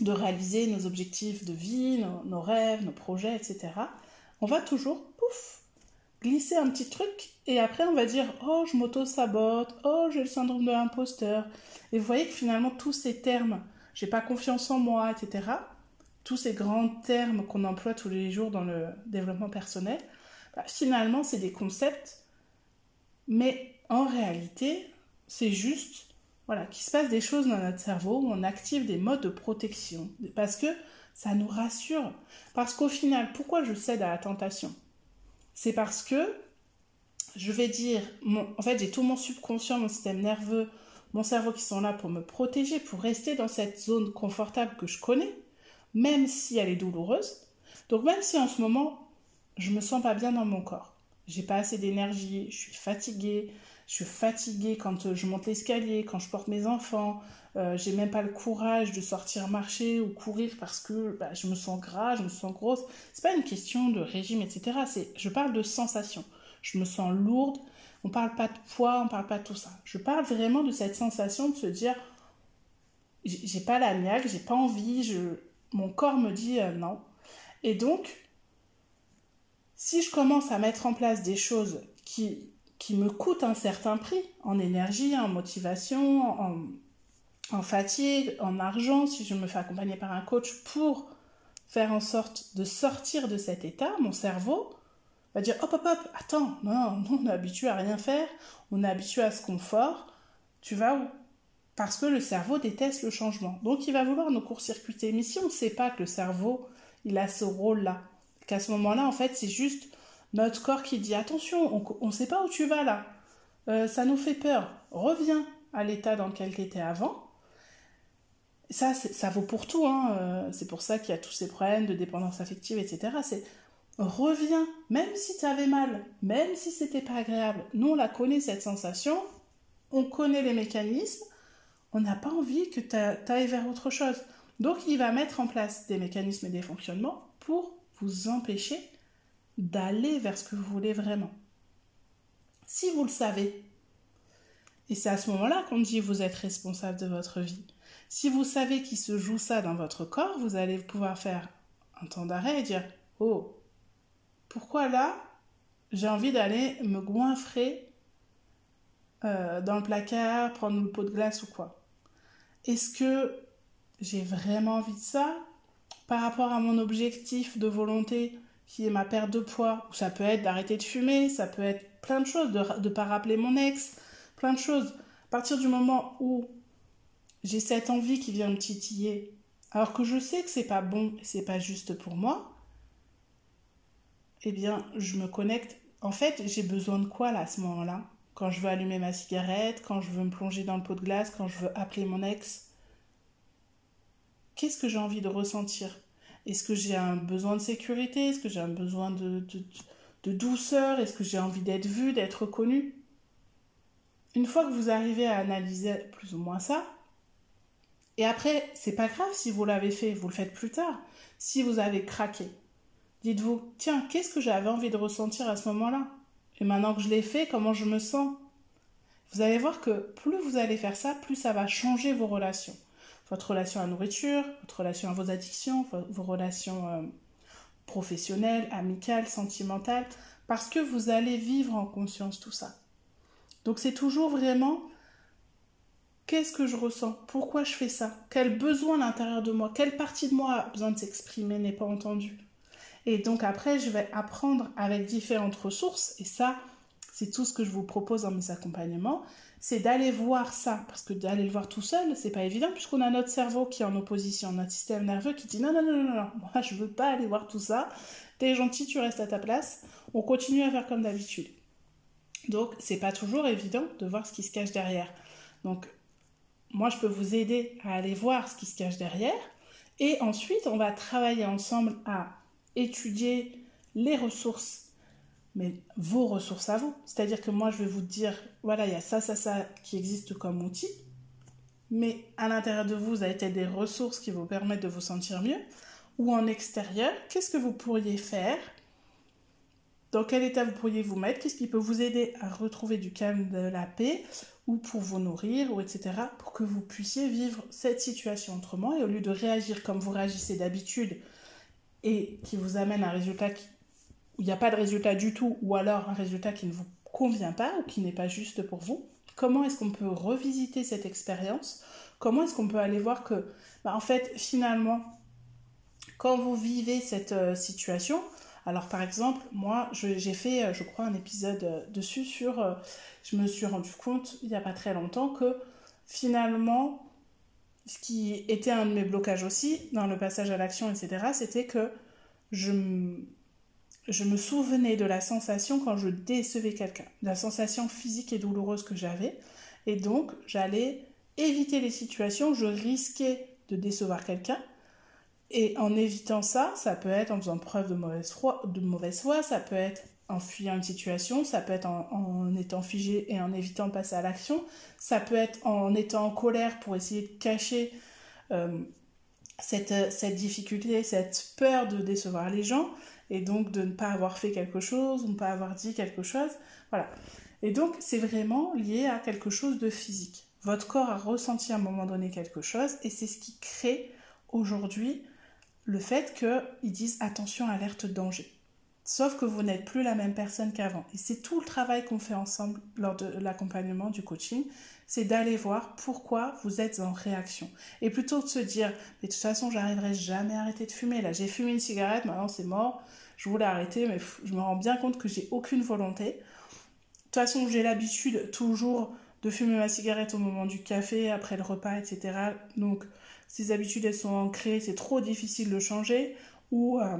de réaliser nos objectifs de vie, nos, rêves, nos projets, etc. On va toujours, pouf, glisser un petit truc et après on va dire oh je m'auto-sabote, oh j'ai le syndrome de l'imposteur. Et vous voyez que finalement tous ces termes, j'ai pas confiance en moi, etc tous ces grands termes qu'on emploie tous les jours dans le développement personnel, bah, finalement, c'est des concepts, mais en réalité, c'est juste voilà, qu'il se passe des choses dans notre cerveau où on active des modes de protection, parce que ça nous rassure. Parce qu'au final, pourquoi je cède à la tentation? C'est parce que je vais dire, en fait, j'ai tout mon subconscient, mon système nerveux, mon cerveau qui sont là pour me protéger, pour rester dans cette zone confortable que je connais, même si elle est douloureuse. Donc même si en ce moment, je me sens pas bien dans mon corps, j'ai pas assez d'énergie, je suis fatiguée, je suis fatiguée quand euh, je monte l'escalier, quand je porte mes enfants, euh, j'ai même pas le courage de sortir marcher ou courir parce que bah, je me sens gras, je me sens grosse. C'est pas une question de régime, etc. C'est, je parle de sensation. Je me sens lourde. On parle pas de poids, on parle pas de tout ça. Je parle vraiment de cette sensation de se dire, j'ai pas la niaque, j'ai pas envie, je, mon corps me dit euh, non. Et donc, si je commence à mettre en place des choses qui, qui me coûtent un certain prix, en énergie, en motivation, en, en fatigue, en argent, si je me fais accompagner par un coach pour faire en sorte de sortir de cet état, mon cerveau va dire hop hop hop, attends, non, non, on est habitué à rien faire, on est habitué à ce confort, tu vas où? Parce que le cerveau déteste le changement. Donc il va vouloir nous court-circuiter. Mais si on ne sait pas que le cerveau, il a ce rôle-là, qu'à ce moment-là, en fait, c'est juste notre corps qui dit attention, on ne sait pas où tu vas là. Euh, ça nous fait peur. Reviens à l'état dans lequel tu étais avant. Ça, ça vaut pour tout. Hein. Euh, c'est pour ça qu'il y a tous ces problèmes de dépendance affective, etc. C'est reviens, même si tu avais mal, même si c'était pas agréable. Nous, on la connaît, cette sensation. On connaît les mécanismes on n'a pas envie que tu ailles vers autre chose. Donc il va mettre en place des mécanismes et des fonctionnements pour vous empêcher d'aller vers ce que vous voulez vraiment. Si vous le savez, et c'est à ce moment-là qu'on dit vous êtes responsable de votre vie. Si vous savez qu'il se joue ça dans votre corps, vous allez pouvoir faire un temps d'arrêt et dire Oh, pourquoi là j'ai envie d'aller me goinfrer euh, dans le placard, prendre une pot de glace ou quoi est-ce que j'ai vraiment envie de ça? Par rapport à mon objectif de volonté qui est ma perte de poids Ça peut être d'arrêter de fumer, ça peut être plein de choses, de ne pas rappeler mon ex, plein de choses. À partir du moment où j'ai cette envie qui vient me titiller, alors que je sais que c'est pas bon c'est pas juste pour moi, eh bien, je me connecte. En fait, j'ai besoin de quoi là à ce moment-là? Quand je veux allumer ma cigarette, quand je veux me plonger dans le pot de glace, quand je veux appeler mon ex? Qu'est-ce que j'ai envie de ressentir? Est-ce que j'ai un besoin de sécurité? Est-ce que j'ai un besoin de, douceur? Est-ce que j'ai envie d'être vu, d'être reconnu Une fois que vous arrivez à analyser plus ou moins ça, et après, c'est pas grave si vous l'avez fait, vous le faites plus tard. Si vous avez craqué, dites-vous, tiens, qu'est-ce que j'avais envie de ressentir à ce moment-là? Et maintenant que je l'ai fait, comment je me sens? Vous allez voir que plus vous allez faire ça, plus ça va changer vos relations. Votre relation à la nourriture, votre relation à vos addictions, vos relations euh, professionnelles, amicales, sentimentales, parce que vous allez vivre en conscience tout ça. Donc c'est toujours vraiment qu'est-ce que je ressens? Pourquoi je fais ça? Quel besoin à l'intérieur de moi? Quelle partie de moi a besoin de s'exprimer, n'est pas entendue? Et donc après, je vais apprendre avec différentes ressources. Et ça, c'est tout ce que je vous propose dans mes accompagnements. C'est d'aller voir ça, parce que d'aller le voir tout seul, c'est pas évident, puisqu'on a notre cerveau qui est en opposition, notre système nerveux qui dit non, non, non, non, non, moi je veux pas aller voir tout ça, t'es gentil, tu restes à ta place, on continue à faire comme d'habitude. Donc c'est pas toujours évident de voir ce qui se cache derrière. Donc moi je peux vous aider à aller voir ce qui se cache derrière, et ensuite on va travailler ensemble à étudier les ressources mais vos ressources à vous. C'est-à-dire que moi, je vais vous dire, voilà, il y a ça, ça, ça qui existe comme outil, mais à l'intérieur de vous, vous avez des ressources qui vous permettent de vous sentir mieux, ou en extérieur, qu'est-ce que vous pourriez faire? Dans quel état vous pourriez vous mettre, qu'est-ce qui peut vous aider à retrouver du calme, de la paix, ou pour vous nourrir, ou etc., pour que vous puissiez vivre cette situation autrement, et au lieu de réagir comme vous réagissez d'habitude, et qui vous amène à un résultat qui il n'y a pas de résultat du tout, ou alors un résultat qui ne vous convient pas ou qui n'est pas juste pour vous, comment est-ce qu'on peut revisiter cette expérience? Comment est-ce qu'on peut aller voir que, bah, en fait, finalement, quand vous vivez cette euh, situation, alors par exemple, moi, j'ai fait, euh, je crois, un épisode euh, dessus sur, je me suis rendu compte il n'y a pas très longtemps que finalement, ce qui était un de mes blocages aussi dans le passage à l'action, etc., c'était que je je me souvenais de la sensation quand je décevais quelqu'un, la sensation physique et douloureuse que j'avais. Et donc, j'allais éviter les situations où je risquais de décevoir quelqu'un. Et en évitant ça, ça peut être en faisant preuve de mauvaise foi, de mauvaise foi ça peut être en fuyant une situation, ça peut être en, étant figé et en évitant de passer à l'action, ça peut être en étant en colère pour essayer de cacher euh, cette, cette difficulté, cette peur de décevoir les gens et donc de ne pas avoir fait quelque chose ou ne pas avoir dit quelque chose. Voilà. Et donc c'est vraiment lié à quelque chose de physique. Votre corps a ressenti à un moment donné quelque chose et c'est ce qui crée aujourd'hui le fait qu'ils disent attention, alerte, danger. Sauf que vous n'êtes plus la même personne qu'avant. Et c'est tout le travail qu'on fait ensemble lors de l'accompagnement, du coaching, c'est d'aller voir pourquoi vous êtes en réaction. Et plutôt de se dire, mais de toute façon, j'arriverai jamais à arrêter de fumer. Là, j'ai fumé une cigarette, maintenant c'est mort. Je voulais arrêter, mais je me rends bien compte que j'ai aucune volonté. De toute façon, j'ai l'habitude toujours de fumer ma cigarette au moment du café, après le repas, etc. Donc, ces habitudes, elles sont ancrées, c'est trop difficile de changer. Ou, euh,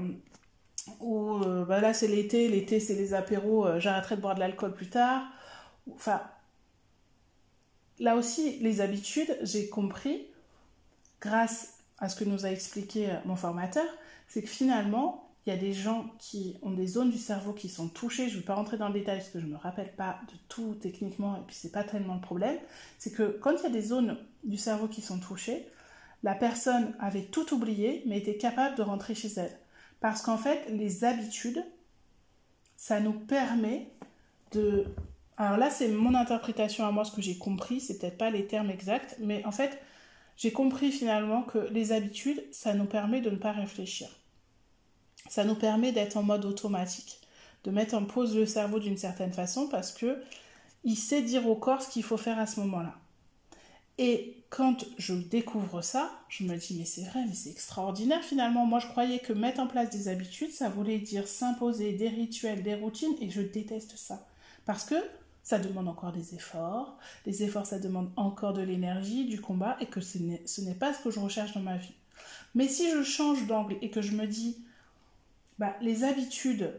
ou euh, bah là, c'est l'été, l'été, c'est les apéros, euh, j'arrêterai de boire de l'alcool plus tard. Enfin, là aussi, les habitudes, j'ai compris, grâce à ce que nous a expliqué euh, mon formateur, c'est que finalement, il y a des gens qui ont des zones du cerveau qui sont touchées. Je ne vais pas rentrer dans le détail parce que je ne me rappelle pas de tout techniquement et puis c'est pas tellement le problème. C'est que quand il y a des zones du cerveau qui sont touchées, la personne avait tout oublié mais était capable de rentrer chez elle. Parce qu'en fait, les habitudes, ça nous permet de alors là, c'est mon interprétation à moi, ce que j'ai compris, c'est peut-être pas les termes exacts, mais en fait, j'ai compris finalement que les habitudes, ça nous permet de ne pas réfléchir. Ça nous permet d'être en mode automatique, de mettre en pause le cerveau d'une certaine façon parce que il sait dire au corps ce qu'il faut faire à ce moment-là. Et quand je découvre ça, je me dis mais c'est vrai, mais c'est extraordinaire finalement. Moi je croyais que mettre en place des habitudes, ça voulait dire s'imposer des rituels, des routines, et je déteste ça. Parce que ça demande encore des efforts. Les efforts, ça demande encore de l'énergie, du combat, et que ce n'est pas ce que je recherche dans ma vie. Mais si je change d'angle et que je me dis, bah, les habitudes,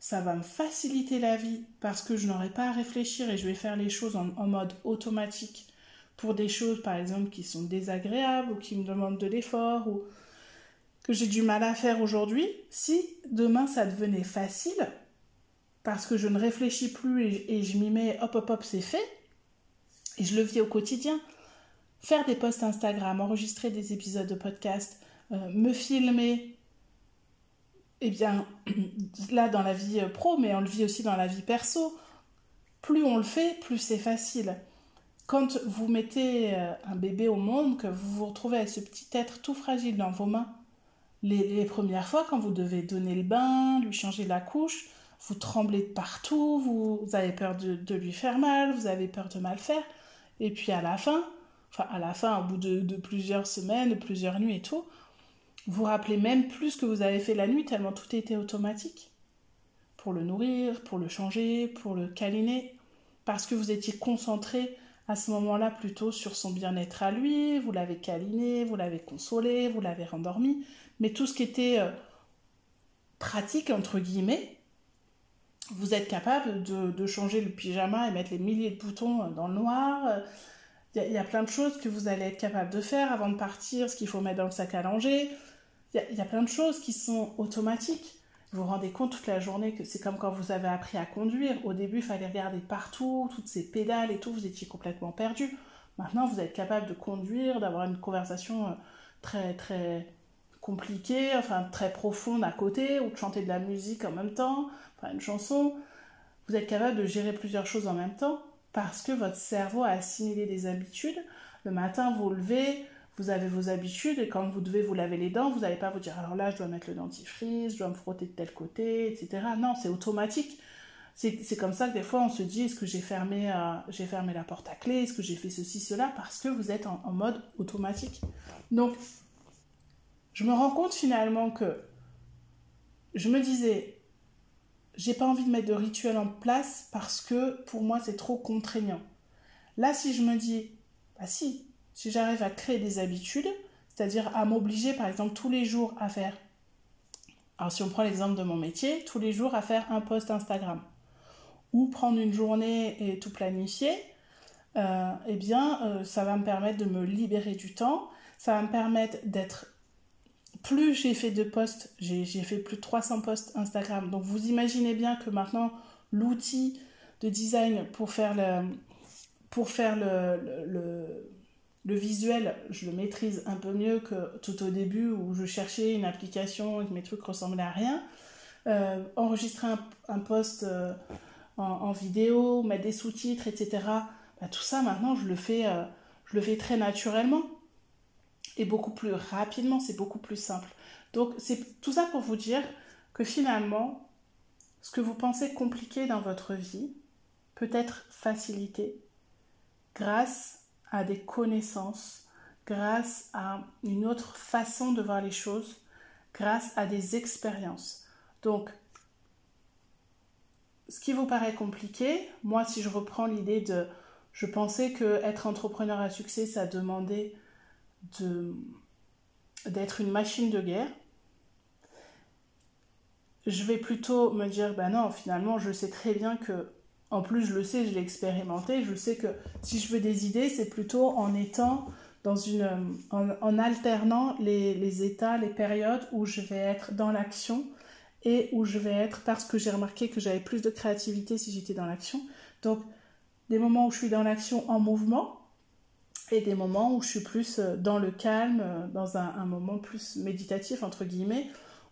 ça va me faciliter la vie parce que je n'aurai pas à réfléchir et je vais faire les choses en, en, mode automatique pour des choses, par exemple, qui sont désagréables ou qui me demandent de l'effort ou que j'ai du mal à faire aujourd'hui. Si demain ça devenait facile, parce que je ne réfléchis plus et, je m'y mets, hop, hop, hop, c'est fait. Et je le vis au quotidien. Faire des posts Instagram, enregistrer des épisodes de podcast, euh, me filmer, eh bien, là dans la vie euh, pro, mais on le vit aussi dans la vie perso. Plus on le fait, plus c'est facile. Quand vous mettez euh, un bébé au monde, que vous vous retrouvez avec ce petit être tout fragile dans vos mains, les, premières fois, quand vous devez donner le bain, lui changer la couche, vous tremblez de partout, vous, avez peur de, lui faire mal, vous avez peur de mal faire. Et puis à la fin, enfin à la fin, au bout de, plusieurs semaines, plusieurs nuits et tout, vous rappelez même plus ce que vous avez fait la nuit, tellement tout était automatique. Pour le nourrir, pour le changer, pour le câliner, parce que vous étiez concentré à ce moment-là plutôt sur son bien-être à lui, vous l'avez câliné, vous l'avez consolé, vous l'avez rendormi, mais tout ce qui était euh, pratique, entre guillemets, vous êtes capable de, changer le pyjama et mettre les milliers de boutons euh, dans le noir. Il y, a plein de choses que vous allez être capable de faire avant de partir, ce qu'il faut mettre dans le sac à langer. Il y, a plein de choses qui sont automatiques. Vous vous rendez compte toute la journée que c'est comme quand vous avez appris à conduire. Au début, il fallait regarder partout, toutes ces pédales et tout, vous étiez complètement perdu. Maintenant, vous êtes capable de conduire, d'avoir une conversation euh, très très compliquée, enfin très profonde à côté, ou de chanter de la musique en même temps, enfin une chanson. Vous êtes capable de gérer plusieurs choses en même temps parce que votre cerveau a assimilé des habitudes. Le matin, vous, vous levez, vous avez vos habitudes et quand vous devez vous laver les dents, vous n'allez pas vous dire alors là je dois mettre le dentifrice, je dois me frotter de tel côté, etc. Non, c'est automatique. C'est comme ça que des fois on se dit est-ce que j'ai fermé, euh, fermé la porte à clé, est-ce que j'ai fait ceci, cela, parce que vous êtes en, en mode automatique. Donc, je me rends compte finalement que je me disais, j'ai pas envie de mettre de rituel en place parce que pour moi c'est trop contraignant. Là, si je me dis, bah si, si j'arrive à créer des habitudes, c'est-à-dire à m'obliger par exemple tous les jours à faire, alors si on prend l'exemple de mon métier, tous les jours à faire un post Instagram, ou prendre une journée et tout planifier, euh, eh bien euh, ça va me permettre de me libérer du temps, ça va me permettre d'être... Plus j'ai fait de posts, j'ai fait plus de 300 posts Instagram, donc vous imaginez bien que maintenant l'outil de design pour faire le, pour faire le le visuel, je le maîtrise un peu mieux que tout au début où je cherchais une application et que mes trucs ressemblaient à rien. Euh, enregistrer un, post euh, en, vidéo, mettre des sous-titres, etc. Bah, tout ça maintenant, je le fais, euh, je le fais très naturellement et beaucoup plus rapidement. C'est beaucoup plus simple. Donc c'est tout ça pour vous dire que finalement, ce que vous pensez compliqué dans votre vie peut être facilité grâce à des connaissances, grâce à une autre façon de voir les choses, grâce à des expériences. Donc, ce qui vous paraît compliqué, moi si je reprends l'idée de, je pensais que être entrepreneur à succès, ça demandait de d'être une machine de guerre. Je vais plutôt me dire, ben non, finalement, je sais très bien que en plus, je le sais, je l'ai expérimenté. Je sais que si je veux des idées, c'est plutôt en étant dans une, euh, en, alternant les, états, les périodes où je vais être dans l'action et où je vais être, parce que j'ai remarqué que j'avais plus de créativité si j'étais dans l'action. Donc, des moments où je suis dans l'action en mouvement et des moments où je suis plus euh, dans le calme, euh, dans un moment plus méditatif, entre guillemets,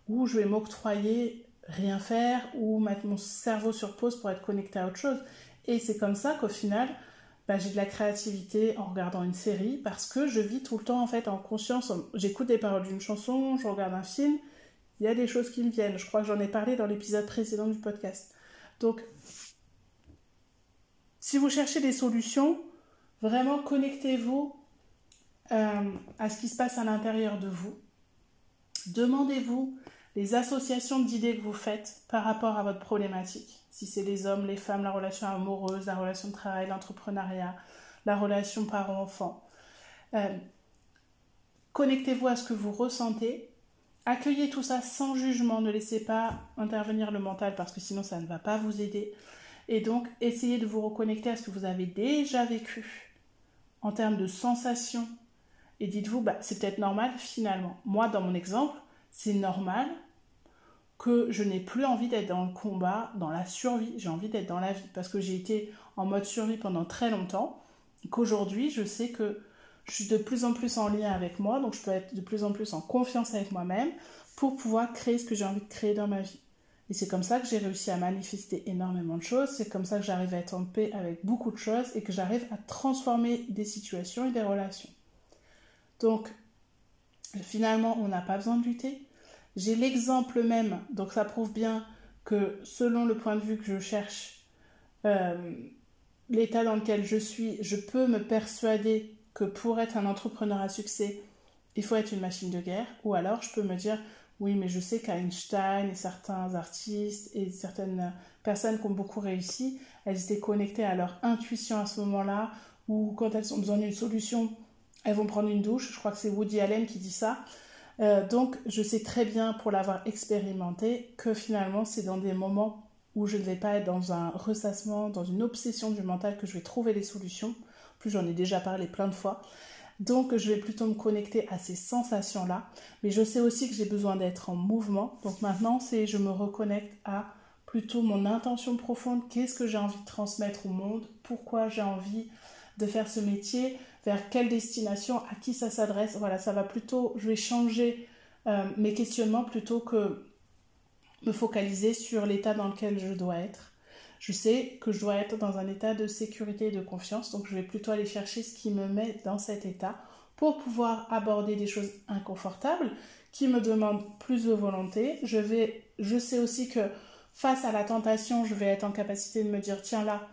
où je vais m'octroyer rien faire ou mettre mon cerveau sur pause pour être connecté à autre chose. Et c'est comme ça qu'au final, bah, j'ai de la créativité en regardant une série parce que je vis tout le temps en fait en conscience. J'écoute des paroles d'une chanson, je regarde un film, il y a des choses qui me viennent. Je crois que j'en ai parlé dans l'épisode précédent du podcast. Donc, si vous cherchez des solutions, vraiment connectez-vous euh, à ce qui se passe à l'intérieur de vous. Demandez-vous les associations d'idées que vous faites par rapport à votre problématique. Si c'est les hommes, les femmes, la relation amoureuse, la relation de travail, l'entrepreneuriat, la relation parent-enfant. Euh, connectez-vous à ce que vous ressentez. Accueillez tout ça sans jugement. Ne laissez pas intervenir le mental parce que sinon ça ne va pas vous aider. Et donc, essayez de vous reconnecter à ce que vous avez déjà vécu en termes de sensations. Et dites-vous, bah, c'est peut-être normal finalement. Moi, dans mon exemple, c'est normal que je n'ai plus envie d'être dans le combat, dans la survie, j'ai envie d'être dans la vie, parce que j'ai été en mode survie pendant très longtemps, qu'aujourd'hui je sais que je suis de plus en plus en lien avec moi, donc je peux être de plus en plus en confiance avec moi-même pour pouvoir créer ce que j'ai envie de créer dans ma vie. Et c'est comme ça que j'ai réussi à manifester énormément de choses, c'est comme ça que j'arrive à être en paix avec beaucoup de choses et que j'arrive à transformer des situations et des relations. Donc, finalement, on n'a pas besoin de lutter, j'ai l'exemple même, donc ça prouve bien que selon le point de vue que je cherche, euh, l'état dans lequel je suis, je peux me persuader que pour être un entrepreneur à succès, il faut être une machine de guerre. Ou alors je peux me dire, oui, mais je sais qu'Einstein et certains artistes et certaines personnes qui ont beaucoup réussi, elles étaient connectées à leur intuition à ce moment-là, ou quand elles ont besoin d'une solution, elles vont prendre une douche. Je crois que c'est Woody Allen qui dit ça. Euh, donc, je sais très bien, pour l'avoir expérimenté, que finalement, c'est dans des moments où je ne vais pas être dans un ressassement, dans une obsession du mental, que je vais trouver les solutions. En plus, j'en ai déjà parlé plein de fois. Donc, je vais plutôt me connecter à ces sensations-là. Mais je sais aussi que j'ai besoin d'être en mouvement. Donc, maintenant, c'est je me reconnecte à plutôt mon intention profonde. Qu'est-ce que j'ai envie de transmettre au monde? Pourquoi j'ai envie de faire ce métier? Vers quelle destination À qui ça s'adresse Voilà, ça va plutôt. Je vais changer euh, mes questionnements plutôt que me focaliser sur l'état dans lequel je dois être. Je sais que je dois être dans un état de sécurité et de confiance, donc je vais plutôt aller chercher ce qui me met dans cet état pour pouvoir aborder des choses inconfortables qui me demandent plus de volonté. Je, je sais aussi que face à la tentation, je vais être en capacité de me dire tiens là,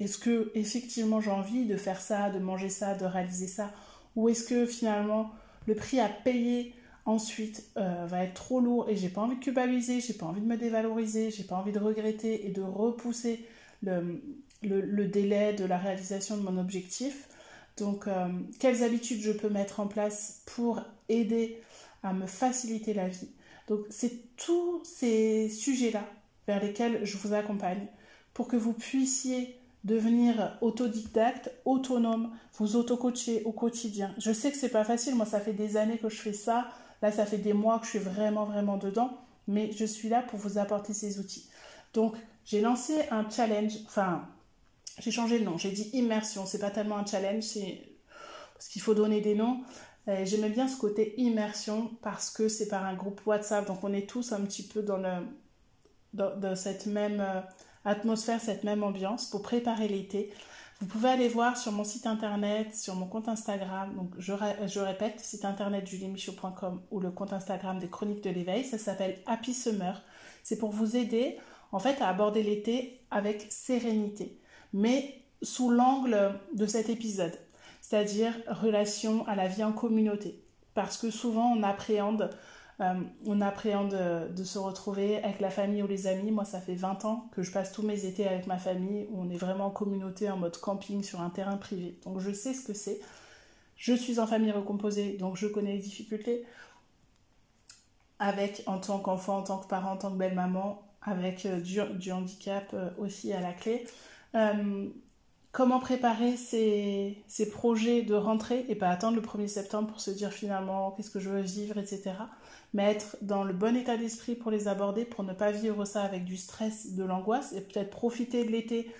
est-ce que effectivement j'ai envie de faire ça, de manger ça, de réaliser ça? Ou est-ce que finalement le prix à payer ensuite euh, va être trop lourd et j'ai pas envie de culpabiliser, j'ai pas envie de me dévaloriser, j'ai pas envie de regretter et de repousser le, délai de la réalisation de mon objectif? Donc, euh, quelles habitudes je peux mettre en place pour aider à me faciliter la vie? Donc, c'est tous ces sujets-là vers lesquels je vous accompagne pour que vous puissiez devenir autodidacte, autonome, vous auto-coacher au quotidien. Je sais que c'est pas facile, moi ça fait des années que je fais ça, Là, ça fait des mois que je suis vraiment, vraiment dedans, mais je suis là pour vous apporter ces outils. Donc, j'ai lancé un challenge, enfin, j'ai changé le nom, j'ai dit immersion, c'est pas tellement un challenge, c'est parce qu'il faut donner des noms. J'aimais bien ce côté immersion parce que c'est par un groupe WhatsApp, donc on est tous un petit peu dans, le, dans cette même euh, atmosphère, cette même ambiance pour préparer l'été. Vous pouvez aller voir sur mon site internet, sur mon compte Instagram. Donc, je, répète, site internet juliemichaud.com ou le compte Instagram des Chroniques de l'éveil. Ça s'appelle Happy Summer. C'est pour vous aider, en fait, à aborder l'été avec sérénité, mais sous l'angle de cet épisode, c'est-à-dire relation à la vie en communauté. Parce que souvent, on appréhende euh, on appréhende de, se retrouver avec la famille ou les amis. Moi, ça fait 20 ans que je passe tous mes étés avec ma famille, où on est vraiment en communauté, en mode camping sur un terrain privé. Donc je sais ce que c'est. Je suis en famille recomposée, donc je connais les difficultés. Avec, en tant qu'enfant, en tant que parent, en tant que belle-maman, avec euh, du, handicap euh, aussi à la clé comment préparer ces, projets de rentrée et pas attendre le 1er septembre pour se dire finalement qu'est-ce que je veux vivre, etc. Mais être dans le bon état d'esprit pour les aborder, pour ne pas vivre ça avec du stress, de l'angoisse et peut-être profiter de l'été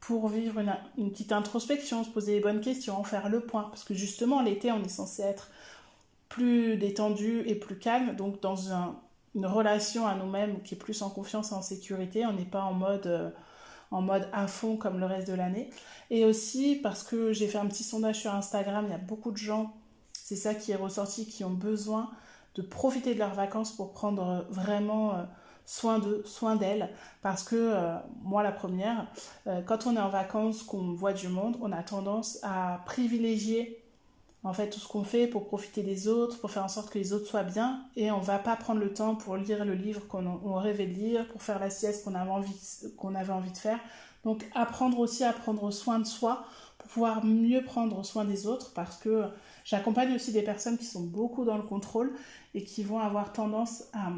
pour vivre une, petite introspection, se poser les bonnes questions, faire le point. Parce que justement, l'été, on est censé être plus détendu et plus calme, donc dans une relation à nous-mêmes qui est plus en confiance et en sécurité. On n'est pas en mode... Euh, en mode à fond comme le reste de l'année. Et aussi parce que j'ai fait un petit sondage sur Instagram, il y a beaucoup de gens, c'est ça qui est ressorti, qui ont besoin de profiter de leurs vacances pour prendre vraiment euh, soin d'eux, soin d'elles. Parce que euh, moi, la première, euh, quand on est en vacances, qu'on voit du monde, on a tendance à privilégier en fait tout ce qu'on fait pour profiter des autres, pour faire en sorte que les autres soient bien, et on va pas prendre le temps pour lire le livre qu'on rêvait de lire, pour faire la sieste qu'on avait envie qu'on avait envie de faire. Donc apprendre aussi à prendre soin de soi pour pouvoir mieux prendre soin des autres, parce que j'accompagne aussi des personnes qui sont beaucoup dans le contrôle et qui vont avoir tendance à,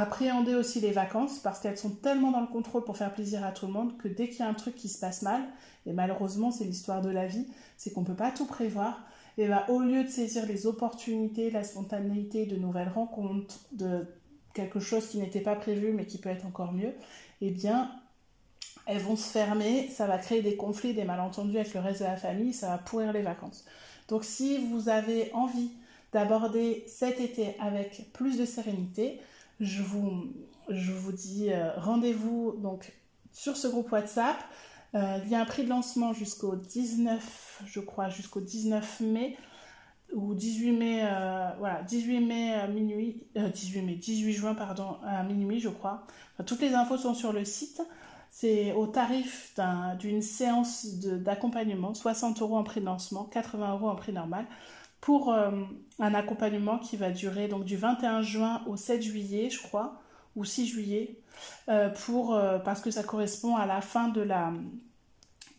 appréhender aussi les vacances parce qu'elles sont tellement dans le contrôle pour faire plaisir à tout le monde que dès qu'il y a un truc qui se passe mal, et malheureusement c'est l'histoire de la vie, c'est qu'on ne peut pas tout prévoir, et bah, au lieu de saisir les opportunités, la spontanéité de nouvelles rencontres, de quelque chose qui n'était pas prévu mais qui peut être encore mieux, eh bien, elles vont se fermer, ça va créer des conflits, des malentendus avec le reste de la famille, ça va pourrir les vacances. Donc si vous avez envie d'aborder cet été avec plus de sérénité, je vous, dis euh, rendez-vous donc sur ce groupe WhatsApp. Euh, il y a un prix de lancement jusqu'au 19, je crois, jusqu'au 19 mai ou 18 mai, euh, voilà, 18 mai à minuit, 18 mai, 18 juin, pardon, à minuit, je crois. toutes les infos sont sur le site. C'est au tarif d'une séance d'accompagnement, 60 euros en prix de lancement, 80 euros en prix normal, pour un accompagnement qui va durer donc du 21 juin au 7 juillet, je crois, ou 6 juillet, pour, parce que ça correspond à la fin de la,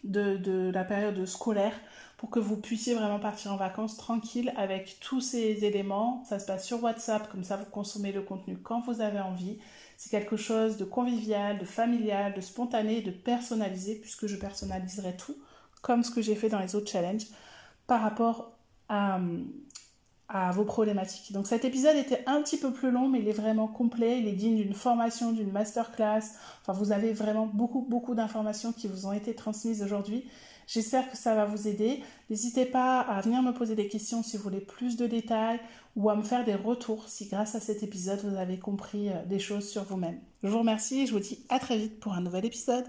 de, de la période scolaire pour que vous puissiez vraiment partir en vacances tranquille avec tous ces éléments. Ça se passe sur WhatsApp, comme ça vous consommez le contenu quand vous avez envie. C'est quelque chose de convivial, de familial, de spontané, de personnalisé, puisque je personnaliserai tout, comme ce que j'ai fait dans les autres challenges, par rapport à, vos problématiques. Donc cet épisode était un petit peu plus long, mais il est vraiment complet. Il est digne d'une formation, d'une masterclass. Enfin, vous avez vraiment beaucoup, beaucoup d'informations qui vous ont été transmises aujourd'hui. J'espère que ça va vous aider. N'hésitez pas à venir me poser des questions si vous voulez plus de détails ou à me faire des retours si grâce à cet épisode vous avez compris euh, des choses sur vous-même. Je vous remercie et je vous dis à très vite pour un nouvel épisode.